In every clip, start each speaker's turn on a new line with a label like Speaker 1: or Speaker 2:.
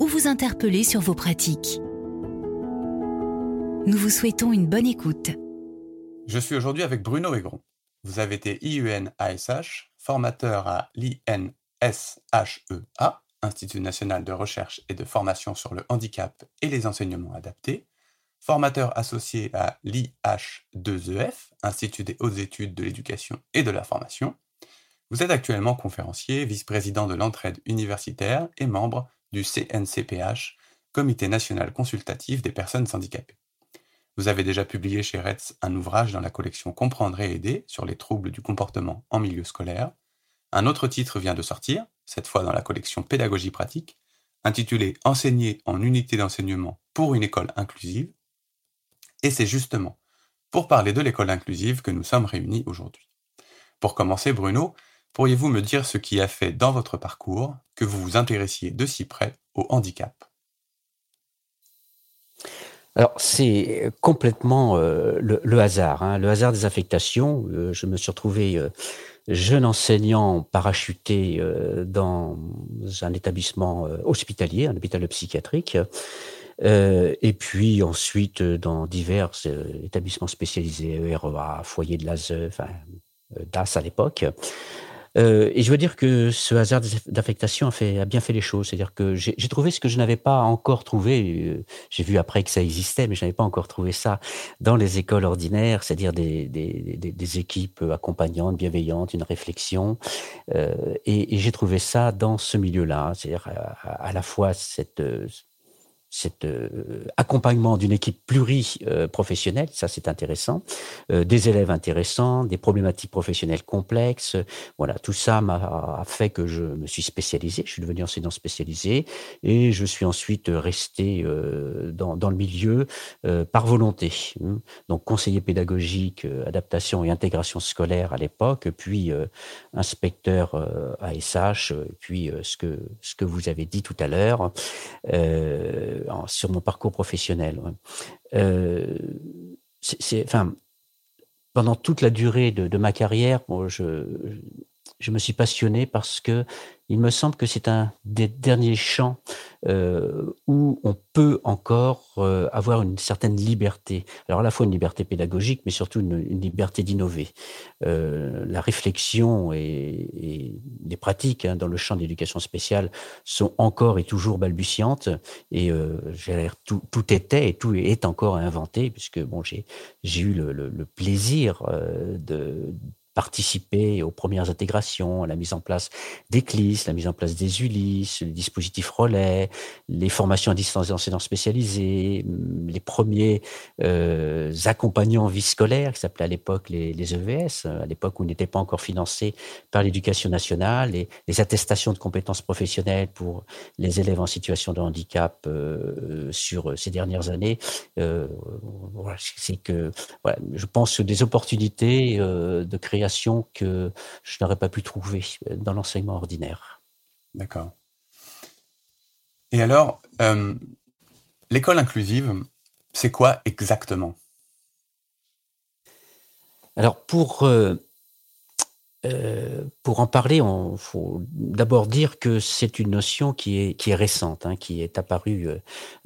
Speaker 1: ou vous interpeller sur vos pratiques. Nous vous souhaitons une bonne écoute.
Speaker 2: Je suis aujourd'hui avec Bruno Aigron. Vous avez été IUN ASH, formateur à l'INSHEA, Institut national de recherche et de formation sur le handicap et les enseignements adaptés, formateur associé à l'IH2EF, Institut des hautes études de l'éducation et de la formation. Vous êtes actuellement conférencier, vice-président de l'entraide universitaire et membre du CNCPH, Comité national consultatif des personnes handicapées. Vous avez déjà publié chez RETS un ouvrage dans la collection Comprendre et aider sur les troubles du comportement en milieu scolaire. Un autre titre vient de sortir, cette fois dans la collection Pédagogie pratique, intitulé Enseigner en unité d'enseignement pour une école inclusive. Et c'est justement pour parler de l'école inclusive que nous sommes réunis aujourd'hui. Pour commencer, Bruno, Pourriez-vous me dire ce qui a fait dans votre parcours que vous vous intéressiez de si près au handicap?
Speaker 3: Alors c'est complètement euh, le, hasard, hein. le hasard des affectations. Euh, je me suis retrouvé euh, jeune enseignant parachuté dans un établissement hospitalier, un hôpital psychiatrique, et puis ensuite dans divers établissements spécialisés, REA, foyer de l'ASE, enfin DAS à l'époque. Euh, et je veux dire que ce hasard d'affectation a, bien fait les choses. C'est-à-dire que j'ai trouvé ce que je n'avais pas encore trouvé. Euh, j'ai vu après que ça existait, mais je n'avais pas encore trouvé ça dans les écoles ordinaires, c'est-à-dire des, équipes accompagnantes, bienveillantes, une réflexion. Euh, et, j'ai trouvé ça dans ce milieu-là. C'est-à-dire à, à, la fois cette cet euh, accompagnement d'une équipe pluriprofessionnelle, ça c'est intéressant, euh, des élèves intéressants, des problématiques professionnelles complexes, voilà, tout ça m'a fait que je me suis spécialisé, je suis devenu enseignant spécialisé et je suis ensuite resté euh, dans, dans, le milieu par volonté. Hein. Donc conseiller pédagogique, adaptation et intégration scolaire à l'époque, puis inspecteur ASH, puis ce que ce que vous avez dit tout à l'heure. Euh, sur mon parcours professionnel. Euh, enfin, pendant toute la durée de, ma carrière, je, je me suis passionné parce que il me semble que c'est un des derniers champs euh, où on peut encore euh, avoir une certaine liberté. Alors à la fois une liberté pédagogique, mais surtout une, liberté d'innover. Euh, la réflexion et, les pratiques hein, dans le champ de l'éducation spéciale sont encore et toujours balbutiantes. Et tout, tout, était et tout est encore à inventer, puisque bon, j'ai eu le, le plaisir de participer aux premières intégrations, à la mise en place des CLIS, la mise en place des ULIS, les dispositifs relais, les formations à distance des enseignants spécialisés, mm, les premiers euh, accompagnants vie scolaire, qui s'appelaient à l'époque les, EVS, à l'époque où n'étaient pas encore financés par l'éducation nationale, les attestations de compétences professionnelles pour les élèves en situation de handicap euh, sur ces dernières années. Euh, c'est que je pense que des opportunités euh, de que je n'aurais pas pu trouver dans l'enseignement ordinaire.
Speaker 2: D'accord. Et alors, euh, l'école inclusive, c'est quoi exactement?
Speaker 3: Alors, pour euh, euh, pour en parler, il faut d'abord dire que c'est une notion qui est, qui est récente, hein, qui est apparue euh,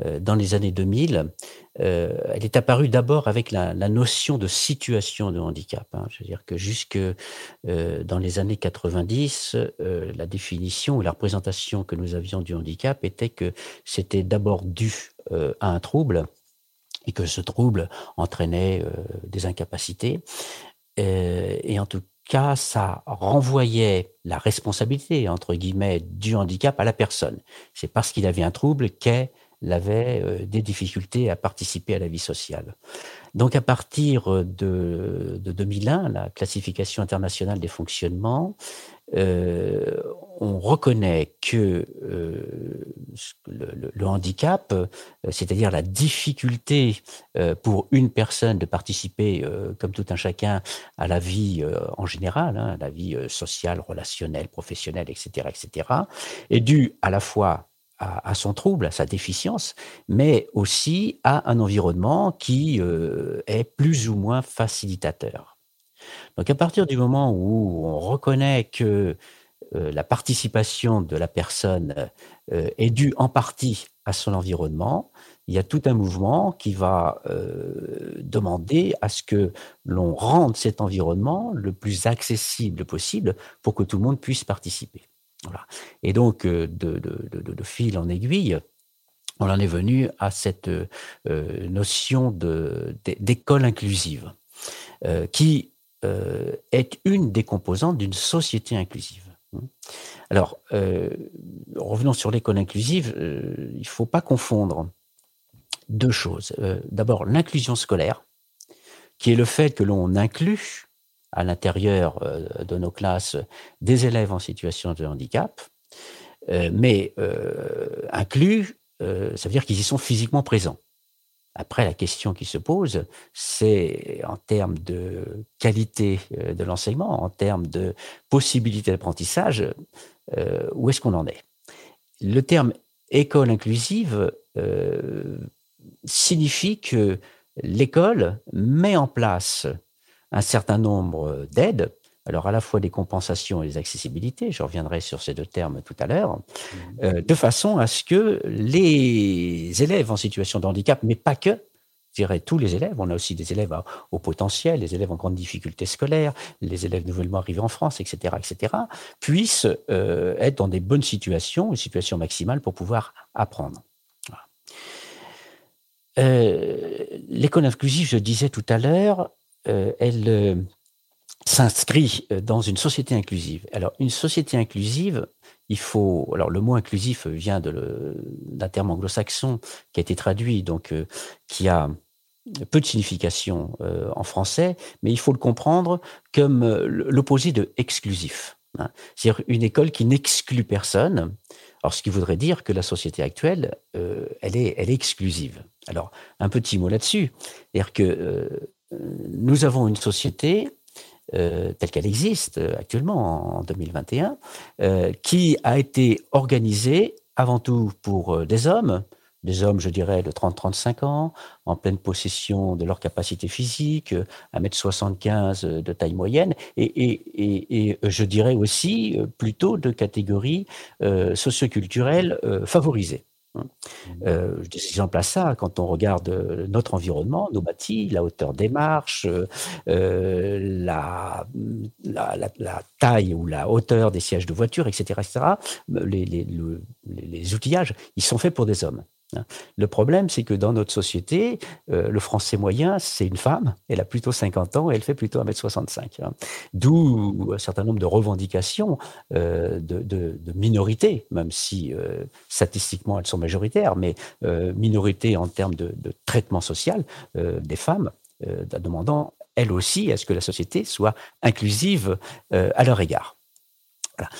Speaker 3: euh, dans les années 2000. elle est apparue d'abord avec la, notion de situation de handicap. Hein. Je veux dire que jusque dans les années 90, la définition et la représentation que nous avions du handicap était que c'était d'abord dû à un trouble et que ce trouble entraînait des incapacités. et en tout cas, ça renvoyait la responsabilité, entre guillemets, du handicap à la personne. C'est parce qu'il avait un trouble qu'elle avait euh, des difficultés à participer à la vie sociale. Donc à partir de, de 2001, la classification internationale des fonctionnements on reconnaît que le, handicap, c'est-à-dire la difficulté pour une personne de participer, comme tout un chacun, à la vie en général, hein, à la vie sociale, relationnelle, professionnelle, etc., etc., est due à la fois à, son trouble, à sa déficience, mais aussi à un environnement qui euh, est plus ou moins facilitateur. Donc à partir du moment où on reconnaît que euh, la participation de la personne euh, est due en partie à son environnement, il y a tout un mouvement qui va demander à ce que l'on rende cet environnement le plus accessible possible pour que tout le monde puisse participer. Et donc, euh, de, fil en aiguille, on en est venu à cette euh, notion d'école inclusive, euh, qui est une des composantes d'une société inclusive. Alors, revenons sur l'école inclusive, il ne faut pas confondre deux choses. D'abord, l'inclusion scolaire, qui est le fait que l'on inclut à l'intérieur euh, de nos classes des élèves en situation de handicap, euh, mais euh, inclus, ça veut dire qu'ils y sont physiquement présents. Après, la question qui se pose, c'est en termes de qualité de l'enseignement, en termes de possibilité d'apprentissage, où est-ce qu'on en est? Le terme école inclusive signifie que l'école met en place un certain nombre d'aides, alors à la fois des compensations et des accessibilités, je reviendrai sur ces deux termes tout à l'heure, mmh. euh, de façon à ce que les élèves en situation de handicap, mais pas que, je dirais tous les élèves, on a aussi des élèves au potentiel, les élèves en grande difficulté scolaire, les élèves nouvellement arrivés en France, etc., etc., puissent euh, être dans des bonnes situations, une situation maximale pour pouvoir apprendre. Euh, l'école inclusive, je disais tout à l'heure, elle s'inscrit euh, dans une société inclusive. Alors, une société inclusive, il faut. Alors, le mot inclusif vient d'un terme anglo-saxon qui a été traduit, donc qui a peu de signification en français, mais il faut le comprendre comme l'opposé de exclusif. Hein. C'est-à-dire une école qui n'exclut personne. Alors, ce qui voudrait dire que la société actuelle, elle, est, elle est exclusive. Alors, un petit mot là-dessus. C'est-à-dire que nous avons une société euh, telle qu'elle existe euh, actuellement en 2021, euh, qui a été organisée avant tout pour des hommes, des hommes, je dirais, de 30-35 ans, en pleine possession de leur capacité physique, 1m75 de taille moyenne, et, je dirais aussi plutôt de catégories socioculturelles favorisées. Mmh. Euh, des exemples à ça, quand on regarde euh, notre environnement, nos bâtis, la hauteur des marches, euh, euh, la, taille ou la hauteur des sièges de voiture, etc., etc., les, les outillages, ils sont faits pour des hommes. Le problème, c'est que dans notre société, euh, le français moyen, c'est une femme, elle a plutôt 50 ans et elle fait plutôt 1m65. Hein. D'où un certain nombre de revendications euh, de, minorités, même si euh, statistiquement elles sont majoritaires, mais minorités en termes de, traitement social des femmes, demandant elles aussi à ce que la société soit inclusive à leur égard. Voilà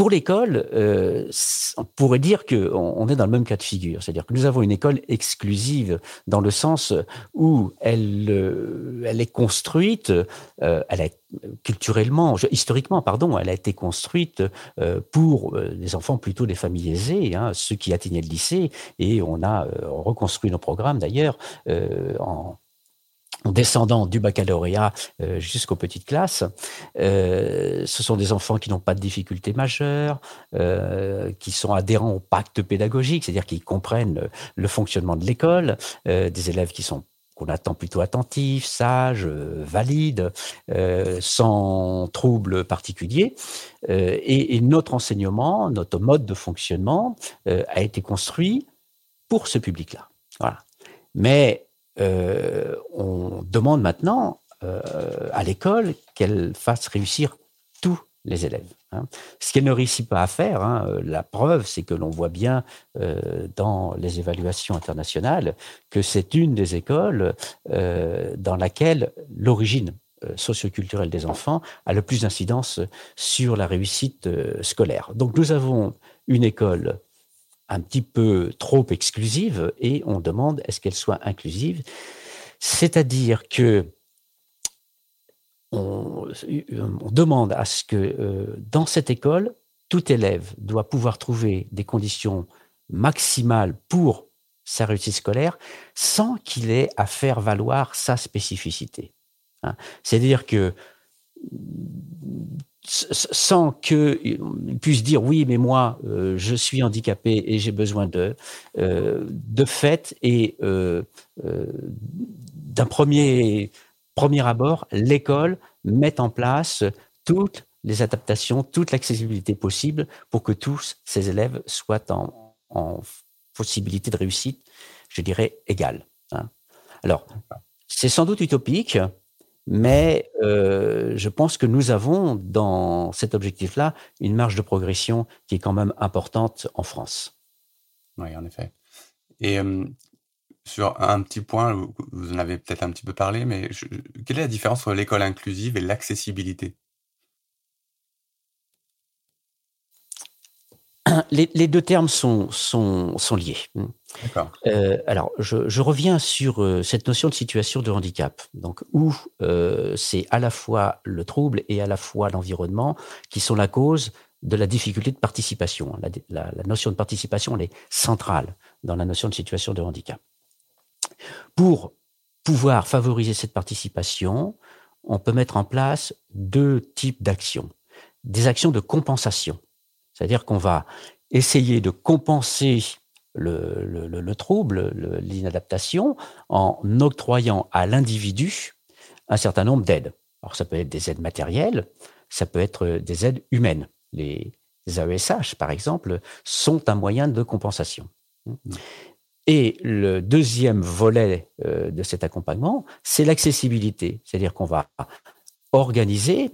Speaker 3: pour l'école, euh, on pourrait dire qu'on on est dans le même cas de figure. C'est-à-dire que nous avons une école exclusive dans le sens où elle, euh, est construite, euh, culturellement, historiquement, pardon, elle a été construite pour des enfants plutôt des familles aisées, hein, ceux qui atteignaient le lycée, et on a reconstruit nos programmes d'ailleurs en en descendant du baccalauréat euh, jusqu'aux petites classes. Euh, ce sont des enfants qui n'ont pas de difficultés majeures, euh, qui sont adhérents au pacte pédagogique, c'est-à-dire qui comprennent le, fonctionnement de l'école, des élèves qui sont qu'on attend plutôt attentifs, sages, valides, sans troubles particuliers. Et, et, notre enseignement, notre mode de fonctionnement a été construit pour ce public-là. Voilà. Mais euh, on demande maintenant euh, à l'école qu'elle fasse réussir tous les élèves. Hein. Ce qu'elle ne réussit pas à faire, hein, euh, la preuve, c'est que l'on voit bien dans les évaluations internationales que c'est une des écoles dans laquelle l'origine socioculturel des enfants a le plus d'incidence sur la réussite scolaire. Donc nous avons une école un petit peu trop exclusive et on demande est-ce qu'elle soit inclusive. C'est-à-dire que on, demande à ce que euh, dans cette école, tout élève doit pouvoir trouver des conditions maximales pour sa réussite scolaire sans qu'il ait à faire valoir sa spécificité. Hein. C'est-à-dire que sans qu'il puisse dire oui, mais moi, euh, je suis handicapé et j'ai besoin de, euh, de fait et euh, d'un premier, premier abord, l'école met en place toutes les adaptations, toute l'accessibilité possible pour que tous ces élèves soient en, en possibilité de réussite, je dirais, égale. Hein. Alors, c'est sans doute utopique, mais euh, je pense que nous avons dans cet objectif-là une marge de progression qui est quand même importante en France.
Speaker 2: Oui, en effet. Et euh, sur un petit point, vous en avez peut-être un petit peu parlé, mais quelle est la différence entre l'école inclusive et l'accessibilité?
Speaker 3: les, deux termes sont, sont, sont liés. Euh, alors, je, reviens sur euh, cette notion de situation de handicap, donc où euh, c'est à la fois le trouble et à la fois l'environnement qui sont la cause de la difficulté de participation. La, la, notion de participation elle est centrale dans la notion de situation de handicap. Pour pouvoir favoriser cette participation, on peut mettre en place deux types d'actions. Des actions de compensation c'est-à-dire qu'on va essayer de compenser le, trouble, l'inadaptation, en octroyant à l'individu un certain nombre d'aides. Alors ça peut être des aides matérielles, ça peut être des aides humaines. Les AESH, par exemple, sont un moyen de compensation. Et le deuxième volet euh, de cet accompagnement, c'est l'accessibilité. C'est-à-dire qu'on va organiser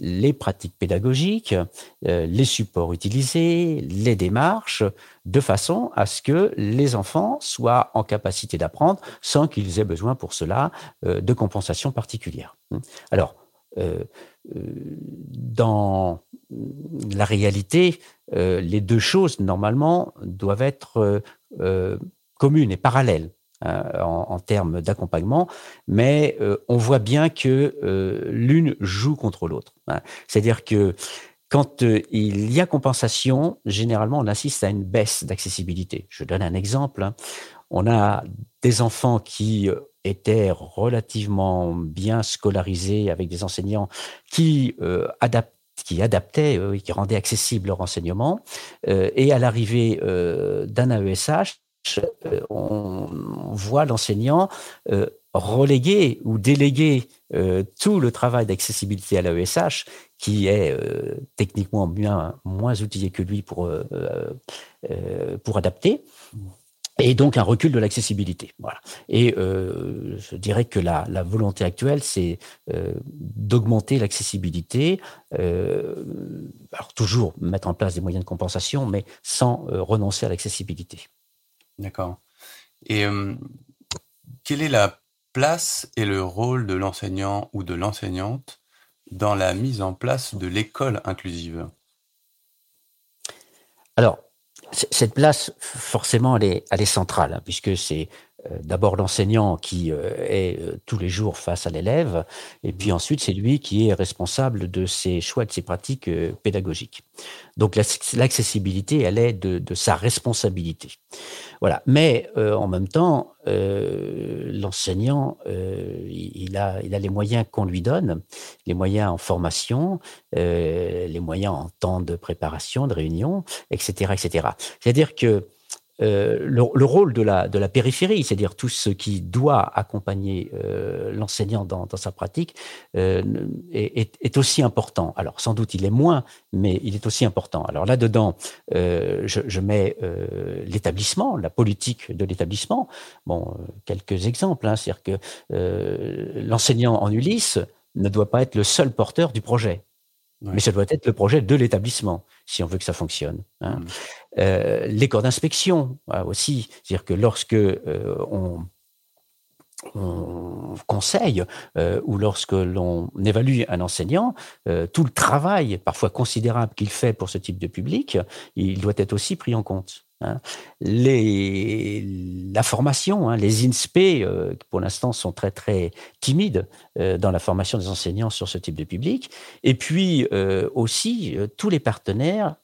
Speaker 3: les pratiques pédagogiques, euh, les supports utilisés, les démarches, de façon à ce que les enfants soient en capacité d'apprendre sans qu'ils aient besoin pour cela euh, de compensation particulière. Alors, euh, dans la réalité, les deux choses, normalement, doivent être communes et parallèles. Euh, en, termes d'accompagnement, mais euh, on voit bien que euh, l'une joue contre l'autre. Hein. C'est-à-dire que quand il y a compensation, généralement, on assiste à une baisse d'accessibilité. Je donne un exemple. Hein. On a des enfants qui étaient relativement bien scolarisés avec des enseignants qui adaptent qui adaptaient, qui rendaient accessible leur enseignement. et à l'arrivée d'un AESH, euh, on, voit l'enseignant euh, reléguer ou déléguer euh, tout le travail d'accessibilité à l'AESH, qui est techniquement bien moins outillé que lui pour, adapter. Et donc un recul de l'accessibilité. Voilà. Et je dirais que la, la volonté actuelle, c'est d'augmenter l'accessibilité, toujours mettre en place des moyens de compensation, mais sans renoncer à l'accessibilité.
Speaker 2: D'accord. Et quelle est la place et le rôle de l'enseignant ou de l'enseignante dans la mise en place de l'école inclusive?
Speaker 3: Alors, cette place, forcément, elle est, centrale, hein, puisque c'est d'abord l'enseignant qui euh, est euh, tous les jours face à l'élève, et puis ensuite c'est lui qui est responsable de ses choix, de ses pratiques pédagogiques. Donc l'accessibilité, elle est de, sa responsabilité. Voilà. Mais en même temps, l'enseignant, il, a, il a les moyens qu'on lui donne, les moyens en formation, les moyens en temps de préparation, de réunion, etc., etc. C'est-à-dire que euh, le, rôle de la, de la périphérie, c'est-à-dire tout ce qui doit accompagner euh, l'enseignant dans, dans, sa pratique, euh, est, est, aussi important. Alors sans doute il est moins, mais il est aussi important. Alors là-dedans, je, je, mets l'établissement, la politique de l'établissement. Bon, quelques exemples, hein, c'est-à-dire que l'enseignant en Ulysse ne doit pas être le seul porteur du projet. Mais ça doit être le projet de l'établissement, si on veut que ça fonctionne. Hein. Mmh. Euh, les corps d'inspection aussi, c'est-à-dire que lorsque euh, on, on conseille euh, ou lorsque l'on évalue un enseignant, euh, tout le travail parfois considérable qu'il fait pour ce type de public, il doit être aussi pris en compte. Hein. La formation, hein, les INSPE, euh, qui pour l'instant sont très très timides dans la formation des enseignants sur ce type de public, et puis aussi tous les partenaires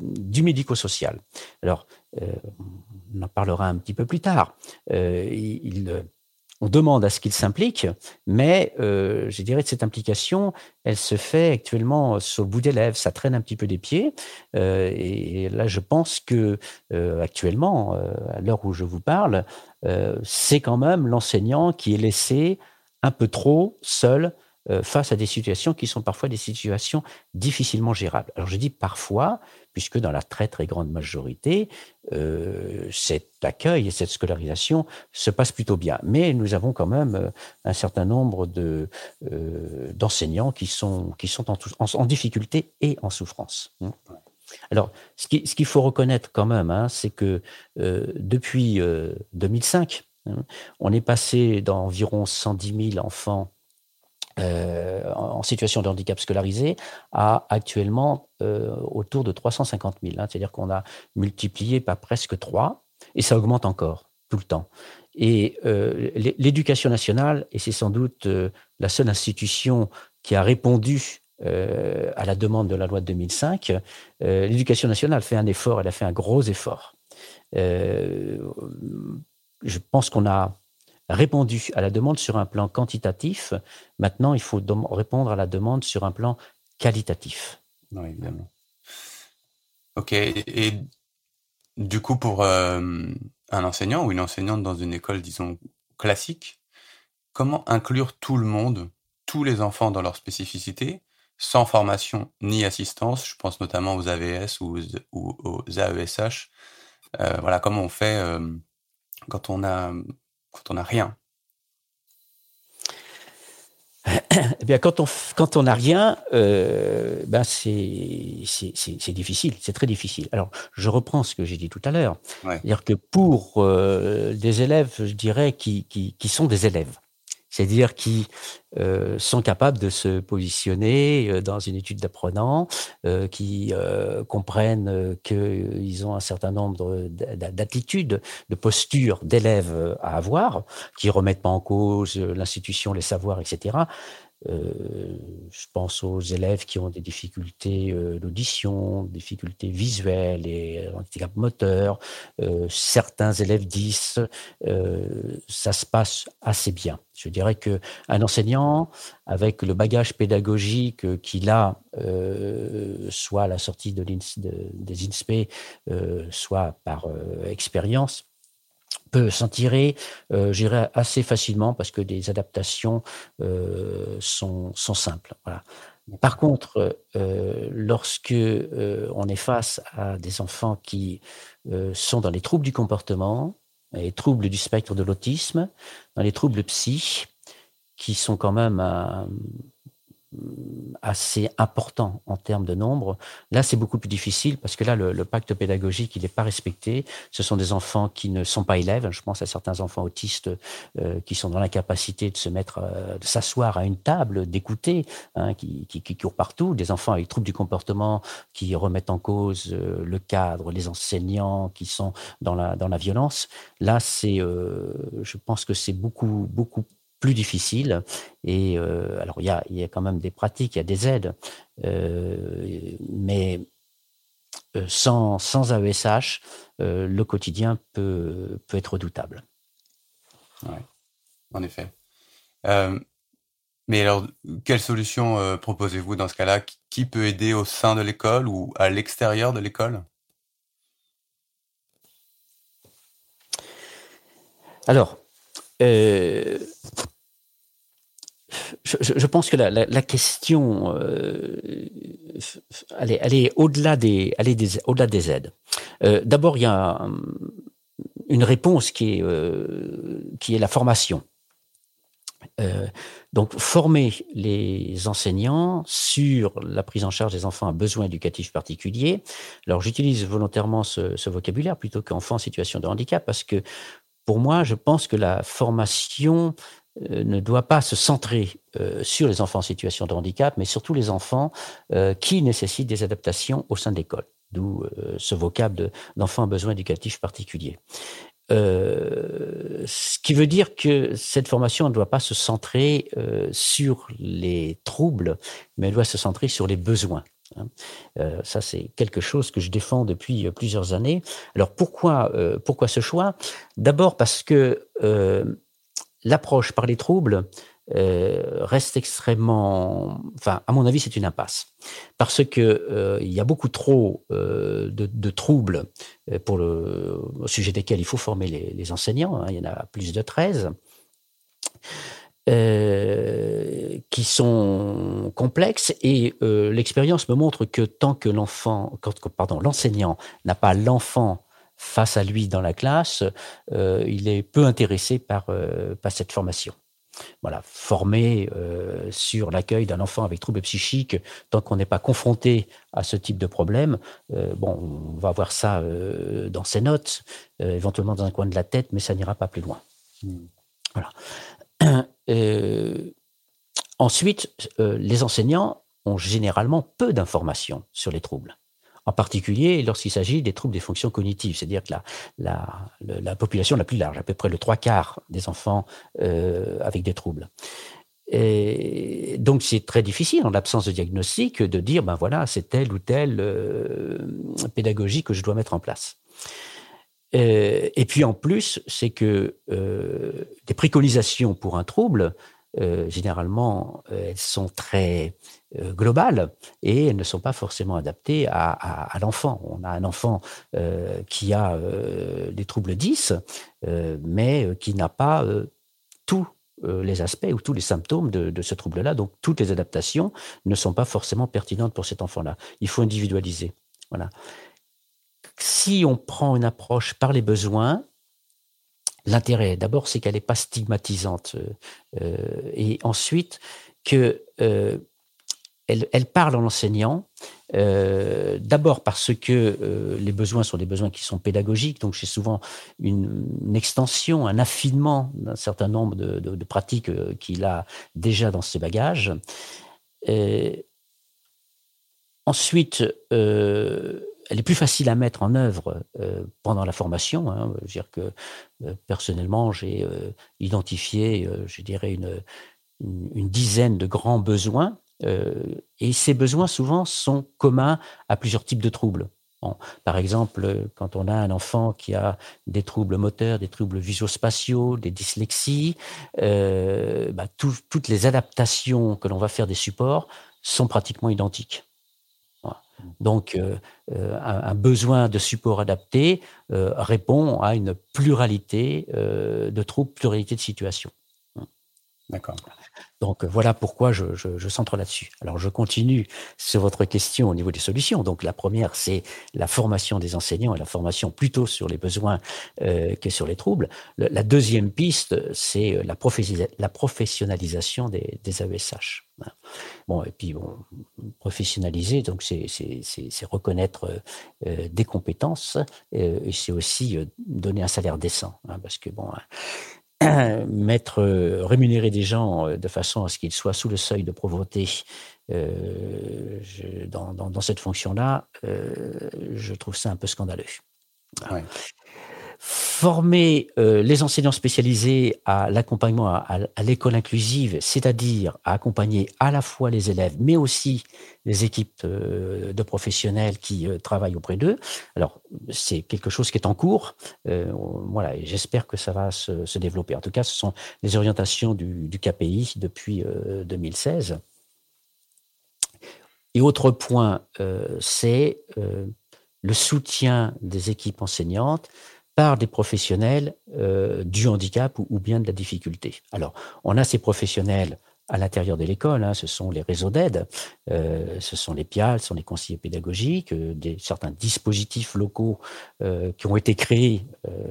Speaker 3: du médico-social. Alors, on en parlera un petit peu plus tard. On demande à ce qu'il s'implique, mais euh, je dirais que cette implication, elle se fait actuellement sur le bout des lèvres, ça traîne un petit peu des pieds. Euh, et là, je pense que euh, actuellement, à l'heure où je vous parle, c'est quand même l'enseignant qui est laissé un peu trop seul face à des situations qui sont parfois des situations difficilement gérables. Alors je dis parfois, puisque dans la très très grande majorité, euh, cet accueil et cette scolarisation se passent plutôt bien. Mais nous avons quand même euh, un certain nombre de, euh, d'enseignants qui sont, qui sont en, en, difficulté et en souffrance. Hein. Alors, ce, qui, ce qu'il faut reconnaître quand même, hein, c'est que depuis 2005, hein, on est passé d'environ 110 000 enfants euh, en situation de handicap scolarisé à actuellement euh, autour de 350 000. Hein. C'est-à-dire qu'on a multiplié par presque trois et ça augmente encore tout le temps. Et euh, l'éducation nationale, et c'est sans doute la seule institution qui a répondu à la demande de la loi de 2005, l'éducation nationale fait un effort, elle a fait un gros effort. je pense qu'on a répondu à la demande sur un plan quantitatif. Maintenant, il faut répondre à la demande sur un plan qualitatif.
Speaker 2: Oui, évidemment. Ok. Et du coup, pour euh, un enseignant ou une enseignante dans une école, disons, classique, comment inclure tout le monde, tous les enfants dans leur spécificité, sans formation ni assistance? Je pense notamment aux AVS ou aux, AESH. Euh, voilà, comment on fait euh, quand on a quand on n'a rien.
Speaker 3: Eh bien, quand on quand on n'a rien, euh, ben c'est c'est difficile, c'est très difficile. Alors, je reprends ce que j'ai dit tout à l'heure, c'est-à-dire que pour euh, des élèves, je dirais qui, qui, qui sont des élèves, c'est-à-dire qui euh, sont capables de se positionner euh, dans une étude d'apprenant, euh, qui comprennent qu'ils ont un certain nombre d'attitudes, de postures d'élèves à avoir, qui remettent pas en cause l'institution, les savoirs, etc. Euh, je pense aux élèves qui ont des difficultés euh, d'audition, difficultés visuelles et handicap moteur. Euh, certains élèves disent ça se passe assez bien. Je dirais que un enseignant avec le bagage pédagogique qu'il a, soit à la sortie de des INSPE, soit par expérience, peut s'en tirer, euh, j'irai assez facilement parce que des adaptations euh, sont, sont, simples. Par contre, euh, lorsque euh, on est face à des enfants qui euh, sont dans les troubles du comportement, les troubles du spectre de l'autisme, dans les troubles psy, qui sont quand même assez important en termes de nombre. Là, c'est beaucoup plus difficile parce que là, le, pacte pédagogique, il n'est pas respecté. Ce sont des enfants qui ne sont pas élèves. Je pense à certains enfants autistes euh, qui sont dans l'incapacité de se mettre, euh, de s'asseoir à une table, d'écouter, hein, qui, qui, qui, courent partout. Des enfants avec troubles du comportement qui remettent en cause euh, le cadre, les enseignants qui sont dans la, dans la violence. Là, c'est, je pense que c'est beaucoup, beaucoup plus difficile. Et euh, alors, il y a, y a, quand même des pratiques, il y a des aides, euh, mais euh, sans, sans AESH, le quotidien peut, peut être redoutable.
Speaker 2: Oui, en effet. mais alors, quelle solution proposez-vous dans ce cas-là Qui peut aider au sein de l'école ou à l'extérieur de l'école?
Speaker 3: Alors, euh, je, pense que la, question, euh, elle est, au-delà des, au-delà des aides. Euh, d'abord, il y a une réponse qui est, qui est la formation. donc, former les enseignants sur la prise en charge des enfants à besoins éducatifs particuliers. Alors, j'utilise volontairement ce vocabulaire plutôt qu'enfants en situation de handicap parce que pour moi, je pense que la formation ne doit pas se centrer sur les enfants en situation de handicap, mais surtout les enfants qui nécessitent des adaptations au sein de l'école, d'où ce vocable d'enfants à besoins éducatifs particuliers. Euh, ce qui veut dire que cette formation ne doit pas se centrer euh, sur les troubles, mais elle doit se centrer sur les besoins. Hein. Euh, ça, c'est quelque chose que je défends depuis plusieurs années. Alors pourquoi, pourquoi ce choix? D'abord parce que l'approche par les troubles euh, reste extrêmement, enfin, à mon avis, c'est une impasse, parce que euh, il y a beaucoup trop euh, de, troubles pour le au sujet desquels il faut former les, enseignants. Hein. il y en a plus de 13. Qui sont complexes et l'expérience me montre que tant que l'enfant, pardon, l'enseignant n'a pas l'enfant face à lui dans la classe, il est peu intéressé par, par cette formation voilà, formé euh, sur l'accueil d'un enfant avec troubles psychiques, tant qu'on n'est pas confronté à ce type de problème, euh, bon, on va voir ça euh, dans ses notes, éventuellement dans un coin de la tête, mais ça n'ira pas plus loin. Hmm. Voilà. ensuite, les enseignants ont généralement peu d'informations sur les troubles en particulier lorsqu'il s'agit des troubles des fonctions cognitives, c'est-à-dire que la, la, population la plus large, à peu près le trois quarts des enfants euh, avec des troubles. Donc c'est très difficile en l'absence de diagnostic de dire ben voilà c'est telle ou telle euh, pédagogie que je dois mettre en place. Euh, et puis en plus c'est que des préconisations pour un trouble généralement elles sont très euh, globales et elles ne sont pas forcément adaptées à, l'enfant. On a un enfant euh, qui a euh, des troubles 10, mais qui n'a pas tous les aspects ou tous les symptômes de, de ce trouble-là. Donc, toutes les adaptations ne sont pas forcément pertinentes pour cet enfant-là. Il faut individualiser. Voilà. Si on prend une approche par les besoins, l'intérêt, d'abord, c'est qu'elle n'est pas stigmatisante. et ensuite, que elle, parle en enseignant, euh, d'abord parce que euh, les besoins sont des besoins qui sont pédagogiques, donc c'est souvent une, extension, un affinement d'un certain nombre de, pratiques euh, qu'il a déjà dans ses bagages. ensuite, elle est plus facile à mettre en œuvre pendant la formation. Hein. Je veux dire que personnellement, j'ai identifié, je dirais, une, dizaine de grands besoins euh, et ces besoins, souvent, sont communs à plusieurs types de troubles. par exemple, quand on a un enfant qui a des troubles moteurs, des troubles visuospatiaux, des dyslexies, euh, bah, toutes les adaptations que l'on va faire des supports sont pratiquement identiques. Donc, euh, un, besoin de support adapté répond à une pluralité de troubles, pluralité de situations.
Speaker 2: D'accord.
Speaker 3: Donc voilà pourquoi je, centre là-dessus. Alors je continue sur votre question au niveau des solutions. Donc la première, c'est la formation des enseignants et la formation plutôt sur les besoins euh, que sur les troubles. la deuxième piste, c'est la, la, professionnalisation des, des AESH. Bon, et puis bon, professionnaliser, donc c'est reconnaître euh, des compétences euh, et c'est aussi donner un salaire décent, hein, parce que bon, mettre, euh, rémunérer des gens euh, de façon à ce qu'ils soient sous le seuil de pauvreté euh, dans, cette fonction-là, je trouve ça un peu scandaleux. Former les enseignants spécialisés à l'accompagnement à, l'école inclusive, c'est-à-dire à accompagner à la fois les élèves, mais aussi les équipes de professionnels qui travaillent auprès d'eux. Alors, c'est quelque chose qui est en cours. voilà, j'espère que ça va se, développer. En tout cas, ce sont les orientations du KPI depuis 2016. Et autre point, c'est le soutien des équipes enseignantes par des professionnels euh, du handicap ou, bien de la difficulté. Alors, on a ces professionnels à l'intérieur de l'école, hein, ce sont les réseaux d'aide, euh, ce sont les PIAL, ce sont les conseillers pédagogiques, euh, des, certains dispositifs locaux qui ont été créés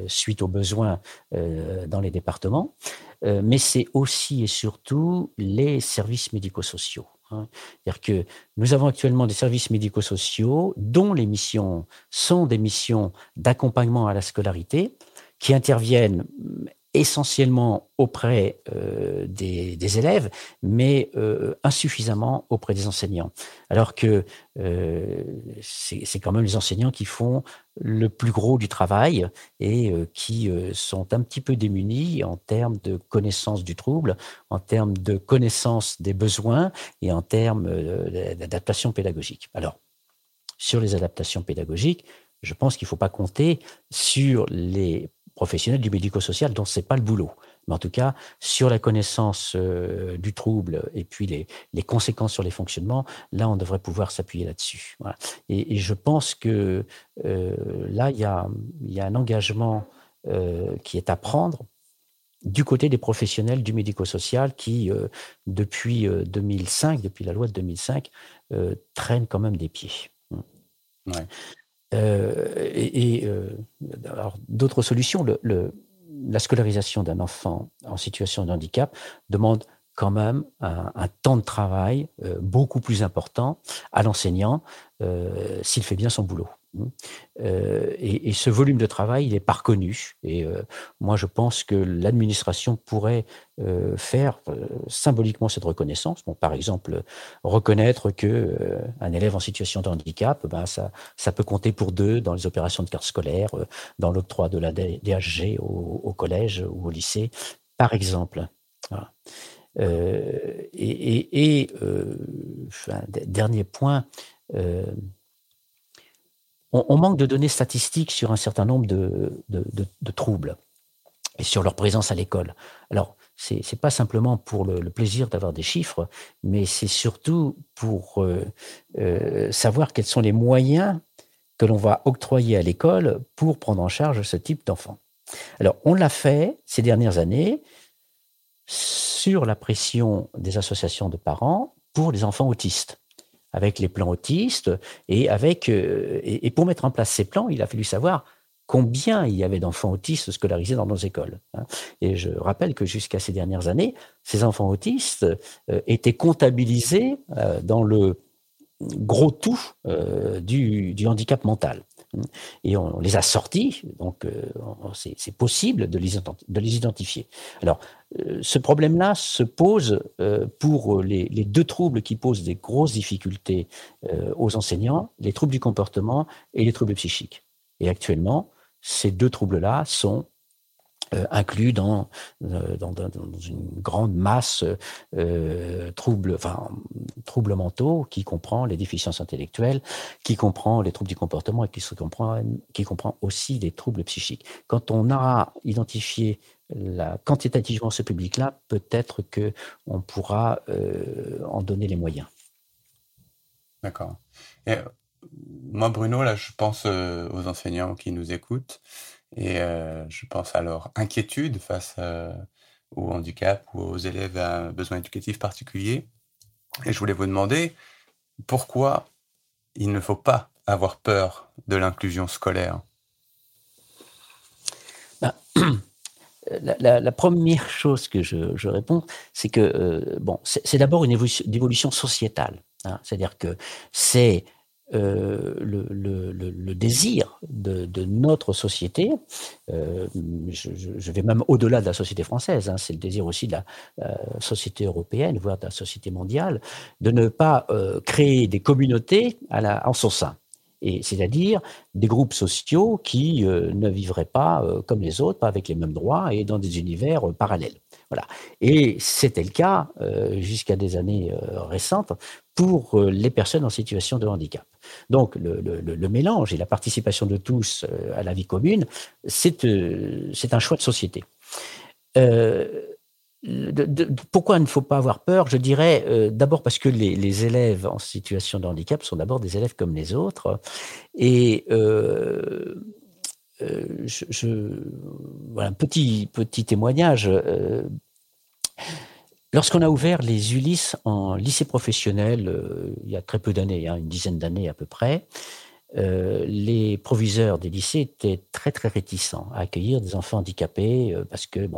Speaker 3: suite aux besoins dans les départements, mais c'est aussi et surtout les services médico-sociaux. Hein. C'est-à-dire que nous avons actuellement des services médico-sociaux dont les missions sont des missions d'accompagnement à la scolarité, qui interviennent essentiellement auprès euh, des, élèves, mais euh, insuffisamment auprès des enseignants. Alors que euh, c'est quand même les enseignants qui font le plus gros du travail et qui sont un petit peu démunis en termes de connaissance du trouble, en termes de connaissance des besoins et en termes d'adaptation pédagogique. Alors, sur les adaptations pédagogiques, je pense qu'il ne faut pas compter sur les professionnels du médico-social dont c'est pas le boulot. Mais en tout cas, sur la connaissance euh, du trouble et puis les, les, conséquences sur les fonctionnements, là, on devrait pouvoir s'appuyer là-dessus. Et, je pense que euh, là, il y a, y a, un engagement euh, qui est à prendre du côté des professionnels du médico-social qui, depuis 2005, depuis la loi de 2005, traînent quand même des pieds. Euh, et, euh, d'autres solutions, la scolarisation d'un enfant en situation de handicap demande quand même un, temps de travail euh, beaucoup plus important à l'enseignant s'il fait bien son boulot. Euh, et, ce volume de travail, il est pas reconnu. Et euh, moi, je pense que l'administration pourrait euh, faire symboliquement cette reconnaissance. Bon, par exemple, reconnaître que un élève en situation de handicap, ben ça, ça peut compter pour deux dans les opérations de carte scolaire, dans l'octroi de la DHG au, collège ou au lycée, par exemple. et dernier point on, manque de données statistiques sur un certain nombre de, troubles et sur leur présence à l'école. Alors, c'est n'est pas simplement pour le, plaisir d'avoir des chiffres, mais c'est surtout pour euh, euh, savoir quels sont les moyens que l'on va octroyer à l'école pour prendre en charge ce type d'enfants. Alors, on l'a fait ces dernières années sur la pression des associations de parents pour les enfants autistes avec les plans autistes et avec euh, et, pour mettre en place ces plans, il a fallu savoir combien il y avait d'enfants autistes scolarisés dans nos écoles. Hein. Et je rappelle que jusqu'à ces dernières années, ces enfants autistes euh, étaient comptabilisés euh, dans le gros tout du, du, handicap mental. Et on les a sortis, donc c'est possible de les, de les identifier. Alors, euh, ce problème-là se pose euh, pour les, deux troubles qui posent des grosses difficultés euh, aux enseignants, les troubles du comportement et les troubles psychiques. Et actuellement, ces deux troubles-là sont inclus dans, dans, une grande masse euh, troubles, enfin, troubles mentaux qui comprend les déficiences intellectuelles, qui comprend les troubles du comportement et qui, comprend, qui comprend aussi les troubles psychiques. Quand on a identifié la, quantitativement ce public-là, peut-être que on pourra euh, en donner les moyens.
Speaker 2: D'accord. Moi, Bruno, là, je pense euh, aux enseignants qui nous écoutent et euh, je pense à leur inquiétude face au handicap ou aux élèves à besoins éducatifs particuliers. Et je voulais vous demander pourquoi il ne faut pas avoir peur de l'inclusion scolaire?
Speaker 3: Ben, la, première chose que je, réponds, c'est que euh, bon, c'est d'abord une évolution, sociétale. Hein. C'est-à-dire que c'est euh, le, désir de, notre société, euh, je, vais même au-delà de la société française, hein, c'est le désir aussi de la société européenne, voire de la société mondiale, de ne pas créer des communautés en son sein et c'est-à-dire des groupes sociaux qui euh, ne vivraient pas euh, comme les autres, pas avec les mêmes droits et dans des univers euh, parallèles. Voilà. Et c'était le cas jusqu'à des années récentes pour les personnes en situation de handicap. Donc le, mélange et la participation de tous à la vie commune, c'est un choix de société pourquoi il ne faut pas avoir peur? Je dirais euh, d'abord parce que les, élèves en situation de handicap sont d'abord des élèves comme les autres. Et euh, euh, voilà, un petit, petit témoignage. Lorsqu'on a ouvert les Ulysses en lycée professionnel, il y a très peu d'années, hein, une dizaine d'années à peu près, les proviseurs des lycées étaient très très réticents à accueillir des enfants handicapés parce que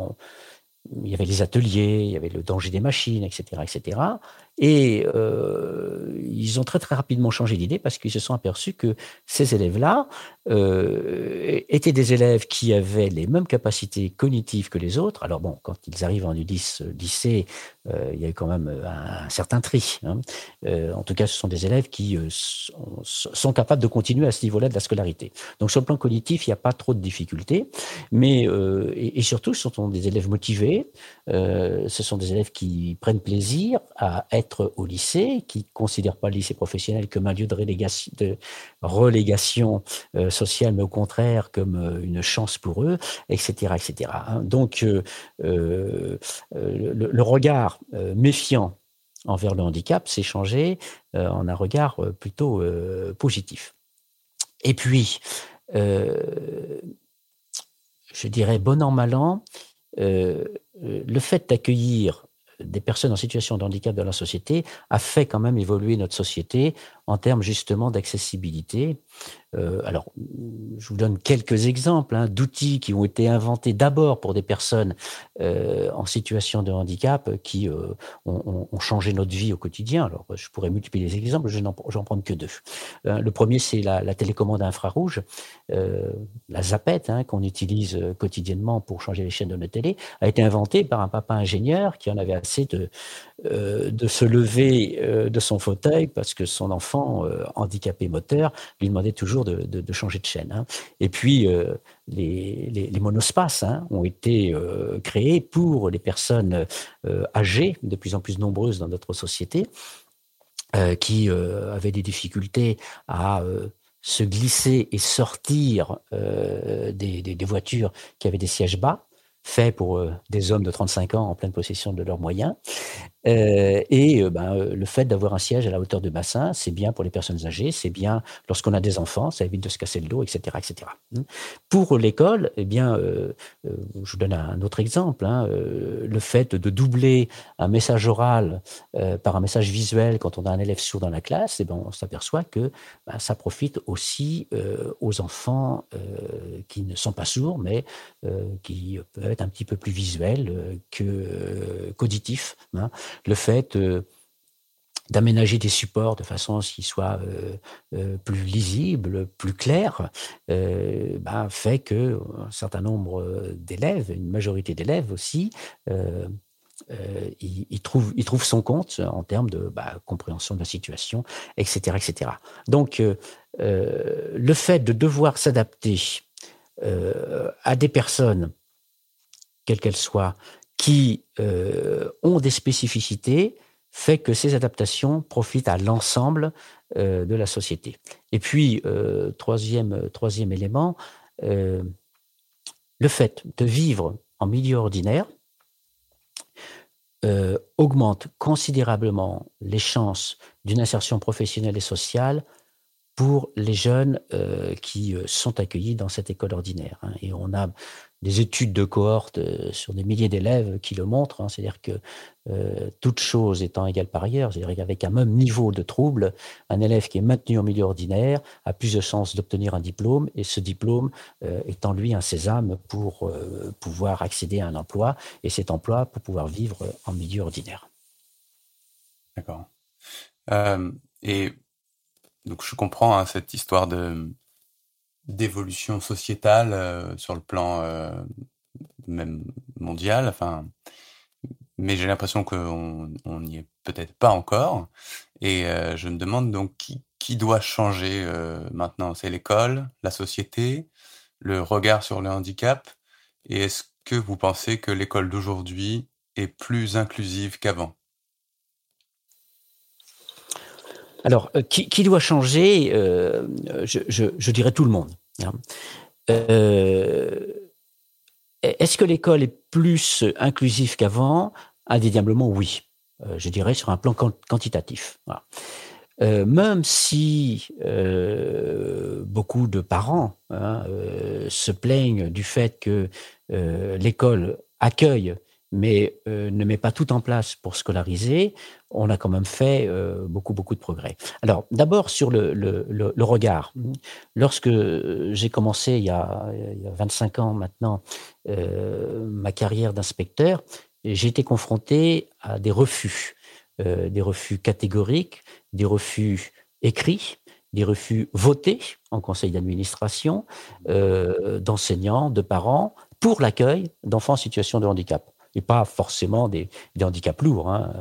Speaker 3: y avait les ateliers, il y avait le danger des machines, etc., etc. Et euh, ils ont très très rapidement changé d'idée parce qu'ils se sont aperçus que ces élèves-là euh, étaient des élèves qui avaient les mêmes capacités cognitives que les autres. Alors bon, quand ils arrivent en U10 lycée, euh, il y a eu quand même un, certain tri. Hein. Euh, en tout cas, ce sont des élèves qui euh, sont, sont, capables de continuer à ce niveau-là de la scolarité. Donc sur le plan cognitif, il n'y a pas trop de difficultés, mais et, et, surtout, ce sont des élèves motivés. ce sont des élèves qui prennent plaisir à être au lycée, qui considèrent pas le lycée professionnel comme un lieu de, relégation, relégation sociale, mais au contraire comme une chance pour eux, etc., etc. Hein. Donc le, le regard euh, méfiant envers le handicap s'est changé euh, en un regard euh, plutôt positif. Et puis, je dirais bon an, mal an, le fait d'accueillir des personnes en situation de handicap dans la société a fait quand même évoluer notre société en termes justement d'accessibilité. Euh, alors, je vous donne quelques exemples hein, d'outils qui ont été inventés d'abord pour des personnes euh, en situation de handicap qui euh, ont, changé notre vie au quotidien. Alors, je pourrais multiplier les exemples, je n'en prends que deux. Le premier, c'est la, télécommande infrarouge, la zapette, hein, qu'on utilise quotidiennement pour changer les chaînes de notre télé, a été inventée par un papa ingénieur qui en avait assez de, se lever de son fauteuil parce que son enfant handicapé moteur lui demandait toujours de, changer de chaîne. Hein. Et puis, euh, les, monospaces hein, ont été euh, créés pour les personnes âgées, de plus en plus nombreuses dans notre société, qui avaient des difficultés à se glisser et sortir des, voitures qui avaient des sièges bas faits pour des hommes de 35 ans en pleine possession de leurs moyens. Euh, et euh, ben, euh, le fait d'avoir un siège à la hauteur de bassin, c'est bien pour les personnes âgées, c'est bien lorsqu'on a des enfants, ça évite de se casser le dos, etc. etc. Hein. Pour l'école, eh bien, je vous donne un autre exemple, hein, le fait de doubler un message oral par un message visuel quand on a un élève sourd dans la classe, eh ben, on s'aperçoit que ben, ça profite aussi aux enfants qui ne sont pas sourds, mais qui peuvent être un petit peu plus visuels que qu'auditifs. Hein le fait euh, d'aménager des supports de façon à ce qu'ils soient euh, euh, plus lisibles, plus clairs, bah, fait que un certain nombre d'élèves, une majorité d'élèves aussi, il, trouve, il trouve son compte en termes de bah, compréhension de la situation, etc. etc. Donc, le fait de devoir s'adapter à des personnes, quelles qu'elles soient, qui euh, ont des spécificités fait que ces adaptations profitent à l'ensemble euh, de la société. Et puis, euh, troisième, troisième élément, le fait de vivre en milieu ordinaire augmente considérablement les chances d'une insertion professionnelle et sociale pour les jeunes qui sont accueillis dans cette école ordinaire. Hein. Et on a des études de cohorte euh, sur des milliers d'élèves qui le montrent. Hein. c'est-à-dire que euh, toute chose étant égale par ailleurs, c'est-à-dire qu'avec un même niveau de trouble, un élève qui est maintenu en milieu ordinaire a plus de chances d'obtenir un diplôme et ce diplôme euh, étant lui un sésame pour pouvoir accéder à un emploi et cet emploi pour pouvoir vivre en milieu ordinaire.
Speaker 2: D'accord. et donc je comprends hein, cette histoire de d'évolution sociétale euh, sur le plan euh, même mondial. Enfin, mais j'ai l'impression qu'on n'y est peut-être pas encore. Et euh, je me demande donc qui, qui doit changer maintenant. C'est l'école, la société, le regard sur le handicap? Et est-ce que vous pensez que l'école d'aujourd'hui est plus inclusive qu'avant?
Speaker 3: Alors, euh, qui, doit changer euh, je, dirais tout le monde. Hein. Euh, est-ce que l'école est plus inclusive qu'avant? Indéniablement, oui. je dirais sur un plan quantitatif. même si beaucoup de parents hein, se plaignent du fait que l'école accueille mais euh, ne met pas tout en place pour scolariser, on a quand même fait euh, beaucoup, beaucoup de progrès. Alors, d'abord sur le, le, le, regard. Lorsque j'ai commencé il y, a, il y, a, 25 ans maintenant euh, ma carrière d'inspecteur, j'ai été confronté à des refus des refus catégoriques, des refus écrits, des refus votés en conseil d'administration d'enseignants, de parents pour l'accueil d'enfants en situation de handicap et pas forcément des, handicaps lourds. Hein.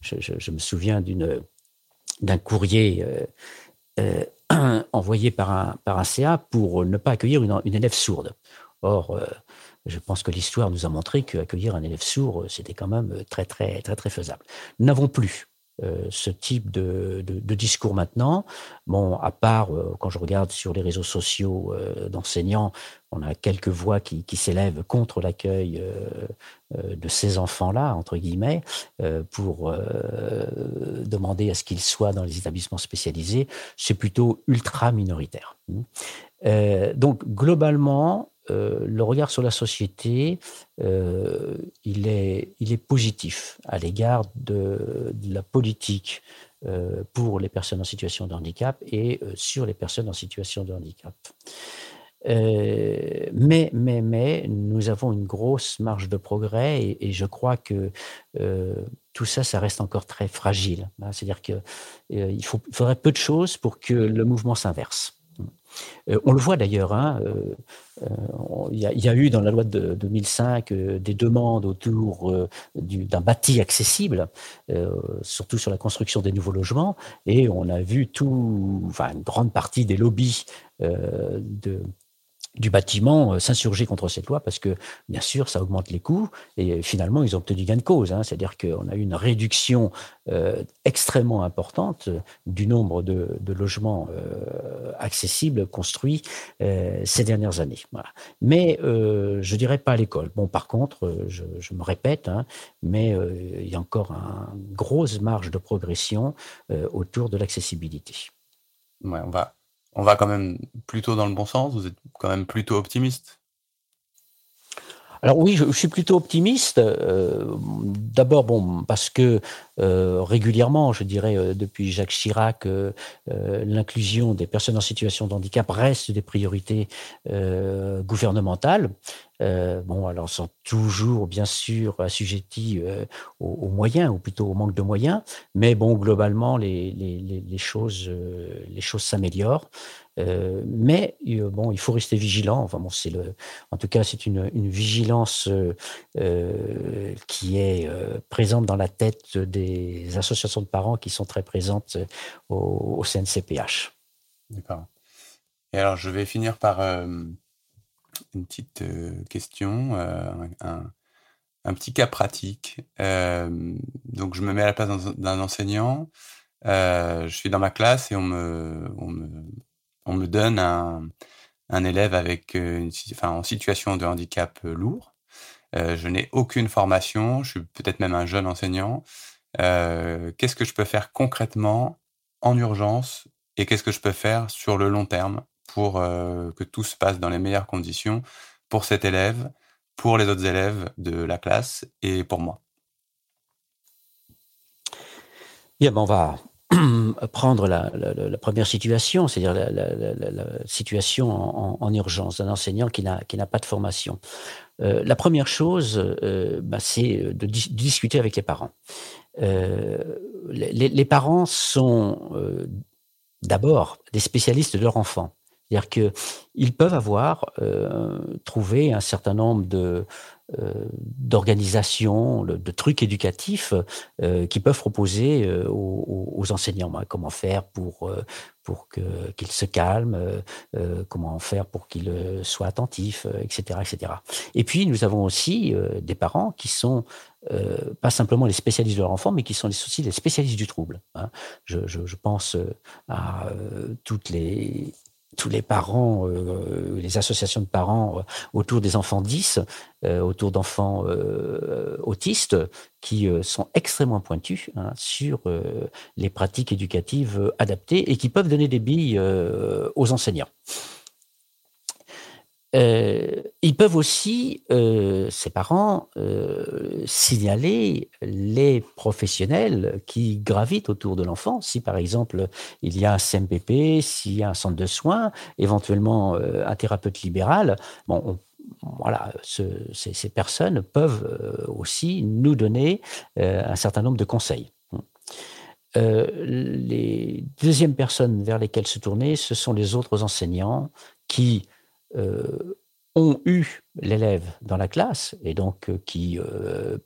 Speaker 3: Je, me souviens d'un courrier envoyé par un, par un CA pour ne pas accueillir une, une élève sourde. Or, je pense que l'histoire nous a montré qu'accueillir un élève sourd, c'était quand même très, très, très, très faisable. Nous n'avons plus euh, ce type de, discours maintenant. Bon, à part euh, quand je regarde sur les réseaux sociaux euh, d'enseignants, on a quelques voix qui, s'élèvent contre l'accueil de ces enfants-là, entre guillemets, pour demander à ce qu'ils soient dans les établissements spécialisés. C'est plutôt ultra minoritaire. donc, globalement, euh, le regard sur la société, euh, il, est, positif à l'égard de, la politique euh, pour les personnes en situation de handicap et sur les personnes en situation de handicap. mais, mais, mais, nous avons une grosse marge de progrès et, je crois que tout ça, ça reste encore très fragile. C'est-à-dire qu'il il faudrait peu de choses pour que le mouvement s'inverse. Euh, on le voit d'ailleurs, hein, euh, euh, il y, a eu dans la loi de 2005 des demandes autour d'un bâti accessible, surtout sur la construction des nouveaux logements, et on a vu tout, une grande partie des lobbies de du bâtiment euh, s'insurger contre cette loi parce que, bien sûr, ça augmente les coûts et finalement, ils ont obtenu gain de cause. Hein. C'est-à-dire qu'on a eu une réduction euh, extrêmement importante du nombre de, logements euh, accessibles construits ces dernières années. Mais je dirais pas à l'école. Bon, par contre, je, me répète, hein, mais il y a encore une grosse marge de progression autour de l'accessibilité.
Speaker 2: Ouais, on va on va quand même plutôt dans le bon sens Vous êtes quand même plutôt optimiste?
Speaker 3: Alors oui, je, suis plutôt optimiste. Euh, d'abord, bon, parce que euh, régulièrement, je dirais euh, depuis Jacques Chirac, l'inclusion des personnes en situation de handicap reste des priorités gouvernementales. Euh, bon, alors sont toujours bien sûr assujettis euh, aux, moyens, ou plutôt au manque de moyens, mais bon, globalement, les, choses, euh, les choses s'améliorent. mais bon, il faut rester vigilant. Enfin bon, c'est le, en tout cas, c'est une, vigilance qui est présente dans la tête des associations de parents qui sont très présentes au CNCPH.
Speaker 2: D'accord. Et alors, je vais finir par une petite euh, question, euh, un, petit cas pratique. Euh, donc, je me mets à la place d'un enseignant. je suis dans ma classe et on me, on me, donne un, élève avec en situation de handicap lourd. je n'ai aucune formation, je suis peut-être même un jeune enseignant. qu'est-ce que je peux faire concrètement en urgence et qu'est-ce que je peux faire sur le long terme? Pour euh, que tout se passe dans les meilleures conditions pour cet élève, pour les autres élèves de la classe et pour moi.
Speaker 3: Bien, ben on va prendre la, première situation, c'est-à-dire la, situation en, urgence d'un enseignant qui n'a pas de formation. Euh, la première chose, euh, ben, c'est de, discuter avec les parents. les, parents sont d'abord des spécialistes de leur enfant. C'est-à-dire qu'ils peuvent avoir euh, trouvé un certain nombre de euh, d'organisations, de trucs éducatifs euh, qui peuvent proposer aux, enseignants. Comment faire pour pour qu'ils se calment, comment faire pour qu'ils soient attentifs, etc., etc. Et puis nous avons aussi des parents qui sont pas simplement les spécialistes de leur enfant, mais qui sont aussi les spécialistes du trouble. Hein. Je, pense à toutes les tous les parents, euh, les associations de parents euh, autour des enfants 10, euh, autour d'enfants autistes, qui sont extrêmement pointus hein, sur les pratiques éducatives adaptées et qui peuvent donner des billes aux enseignants. Euh, ils peuvent aussi, euh, ces parents, euh, signaler les professionnels qui gravitent autour de l'enfant. Si par exemple il y a un CMPP, s'il y a un centre de soins, éventuellement un thérapeute libéral, bon, voilà, ces, personnes peuvent aussi nous donner un certain nombre de conseils. les deuxièmes personnes vers lesquelles se tourner, ce sont les autres enseignants qui ont eu l'élève dans la classe et donc qui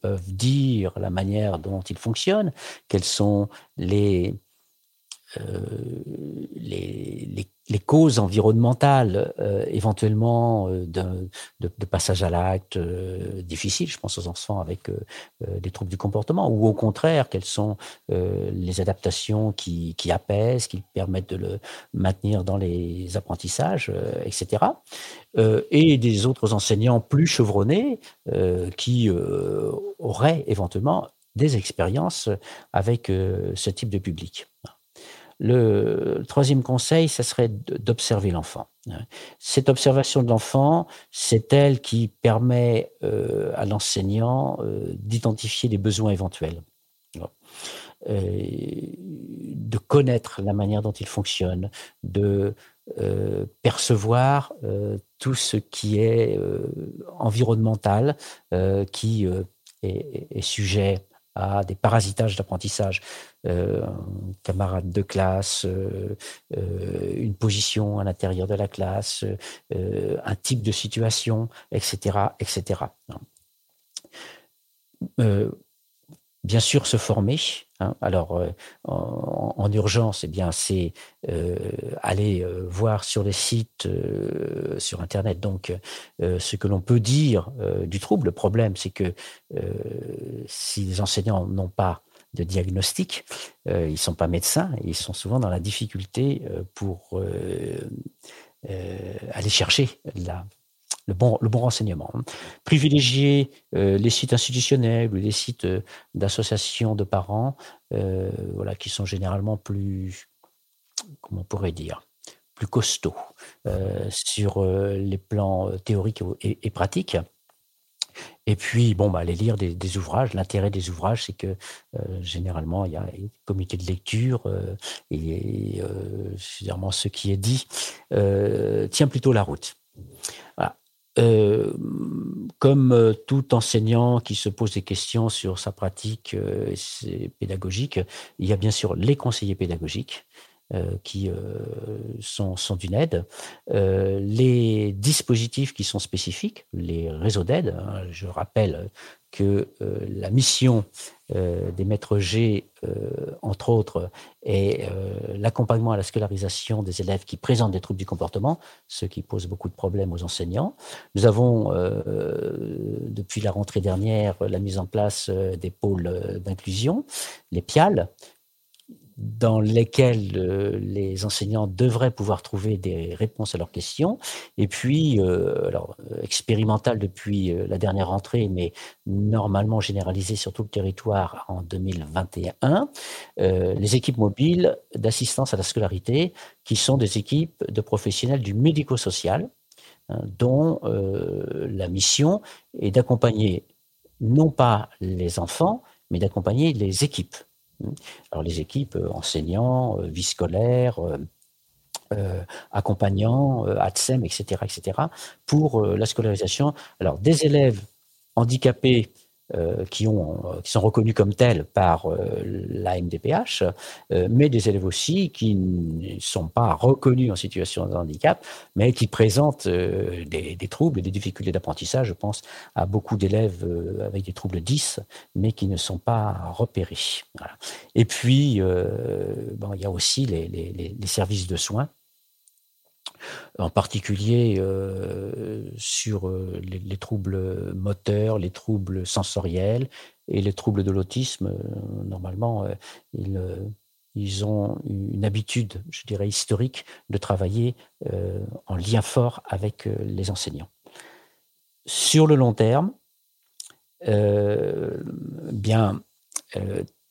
Speaker 3: peuvent dire la manière dont il fonctionne, quels sont les, les, les causes environnementales, euh, éventuellement euh, de, de, passage à l'acte euh, difficile, je pense aux enfants avec des troubles du comportement, ou au contraire, quelles sont les adaptations qui, qui, apaisent, qui permettent de le maintenir dans les apprentissages, etc. et des autres enseignants plus chevronnés qui auraient éventuellement des expériences avec ce type de public. Le troisième conseil, ce serait d'observer l'enfant. Cette observation de l'enfant, c'est elle qui permet euh, à l'enseignant euh, d'identifier les besoins éventuels, de connaître la manière dont il fonctionne, de euh, percevoir tout ce qui est environnemental, qui est, sujet à des parasitages d'apprentissage, euh, un camarade de classe, euh, euh, une position à l'intérieur de la classe, un type de situation, etc., etc bien sûr se former. Hein. Alors, euh, en, urgence, eh bien, c'est euh, aller euh, voir sur les sites, sur Internet, donc, ce que l'on peut dire du trouble. Le problème, c'est que si les enseignants n'ont pas de diagnostic, ils sont pas médecins, et ils sont souvent dans la difficulté pour aller chercher la le bon, le bon renseignement. Privilégier euh, les sites institutionnels ou les sites euh, d'associations de parents, euh, voilà, qui sont généralement plus, comment pourrait dire, plus costauds sur les plans théoriques et, pratiques. Et puis, bon, bah, aller lire des, ouvrages. L'intérêt des ouvrages, c'est que généralement, il y a un comité de lecture et, ce qui est dit tient plutôt la route. Voilà. Euh, comme euh, tout enseignant qui se pose des questions sur sa pratique euh, pédagogique, il y a bien sûr les conseillers pédagogiques qui sont, d'une aide, les dispositifs qui sont spécifiques, les réseaux d'aide. Hein, je rappelle que euh, la mission euh, des maîtres G, euh, entre autres, est l'accompagnement à la scolarisation des élèves qui présentent des troubles du comportement, ce qui pose beaucoup de problèmes aux enseignants. Nous avons, depuis la rentrée dernière, la mise en place des pôles d'inclusion, les PIAL, dans lesquels euh, les enseignants devraient pouvoir trouver des réponses à leurs questions. Et puis, euh, alors, expérimental depuis euh, la dernière rentrée, mais normalement généralisé sur tout le territoire en 2021, les équipes mobiles d'assistance à la scolarité, qui sont des équipes de professionnels du médico-social, hein, dont la mission est d'accompagner non pas les enfants, mais d'accompagner les équipes. Alors les équipes, euh, enseignants, euh, vie scolaire, euh, accompagnants, ATSEM, etc., etc., pour la scolarisation. Alors des élèves handicapés qui, ont, euh, qui sont reconnus comme tels par euh, la MDPH, mais des élèves aussi qui ne sont pas reconnus en situation de handicap, mais qui présentent des, troubles et des difficultés d'apprentissage. Je pense à beaucoup d'élèves avec des troubles 10, mais qui ne sont pas repérés. Et puis, bon, il y a aussi les services de soins en particulier euh, sur euh, les, troubles moteurs, les troubles sensoriels et les troubles de l'autisme. Euh, normalement, ils, ils, ont une habitude, je dirais, historique de travailler en lien fort avec les enseignants. Sur le long terme, bien,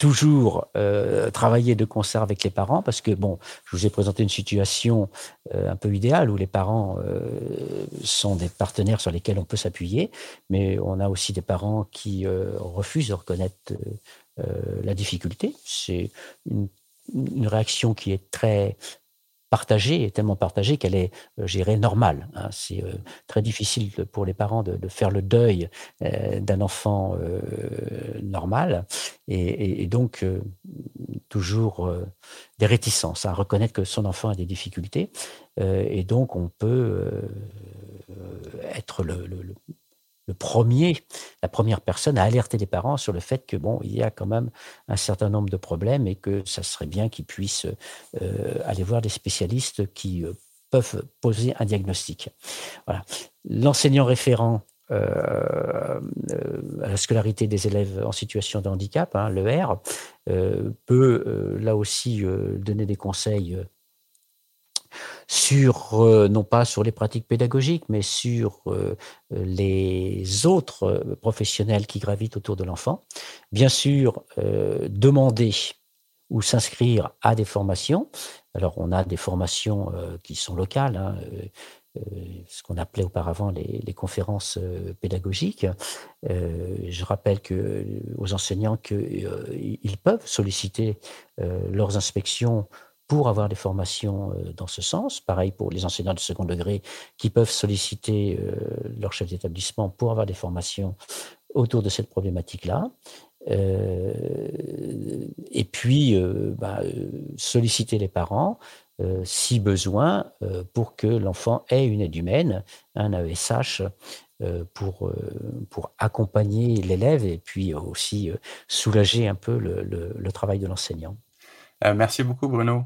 Speaker 3: toujours euh, travailler de concert avec les parents parce que, bon, je vous ai présenté une situation euh, un peu idéale où les parents euh, sont des partenaires sur lesquels on peut s'appuyer, mais on a aussi des parents qui refusent de reconnaître la difficulté. C'est une, une, réaction qui est très partagée, tellement partagée qu'elle est, euh, je dirais, normale. Hein. C'est euh, très difficile pour les parents de, faire le deuil euh, d'un enfant normal, et, donc toujours des réticences à reconnaître que son enfant a des difficultés, et donc on peut être le premier, la première personne à alerter les parents sur le fait que bon, il y a quand même un certain nombre de problèmes et que ça serait bien qu'ils puissent euh, aller voir des spécialistes qui euh, peuvent poser un diagnostic. Voilà. L'enseignant référent euh, à la scolarité des élèves en situation de handicap, hein, le R, peut là aussi donner des conseils sur, euh, non pas sur les pratiques pédagogiques, mais sur euh, les autres euh, professionnels qui gravitent autour de l'enfant. Bien sûr, demander ou s'inscrire à des formations. Alors, on a des formations qui sont locales, hein, ce qu'on appelait auparavant les, conférences pédagogiques. je rappelle que, aux enseignants qu'ils peuvent solliciter leurs inspections pour avoir des formations euh, dans ce sens. Pareil pour les enseignants de second degré qui peuvent solliciter euh, leur chef d'établissement pour avoir des formations autour de cette problématique-là. Euh, et puis, bah, solliciter les parents, si besoin, pour que l'enfant ait une aide humaine, un AESH, pour, pour accompagner l'élève et puis aussi soulager un peu le travail de l'enseignant.
Speaker 2: merci beaucoup, Bruno.